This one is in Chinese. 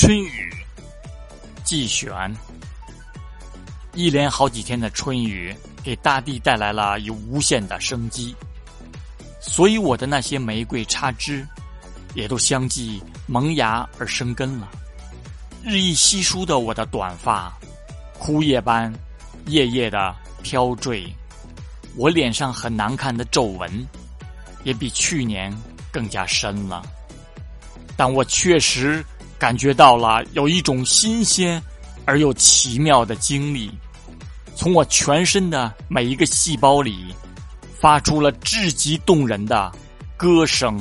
春雨，季选。一连好几天的春雨，给大地带来了有无限的生机，所以我的那些玫瑰插枝，也都相继萌芽而生根了。日益稀疏的我的短发，枯叶般夜夜的飘坠，我脸上很难看的皱纹，也比去年更加深了。但我确实感觉到了有一种新鲜而又奇妙的经历，从我全身的每一个细胞里，发出了至极动人的歌声。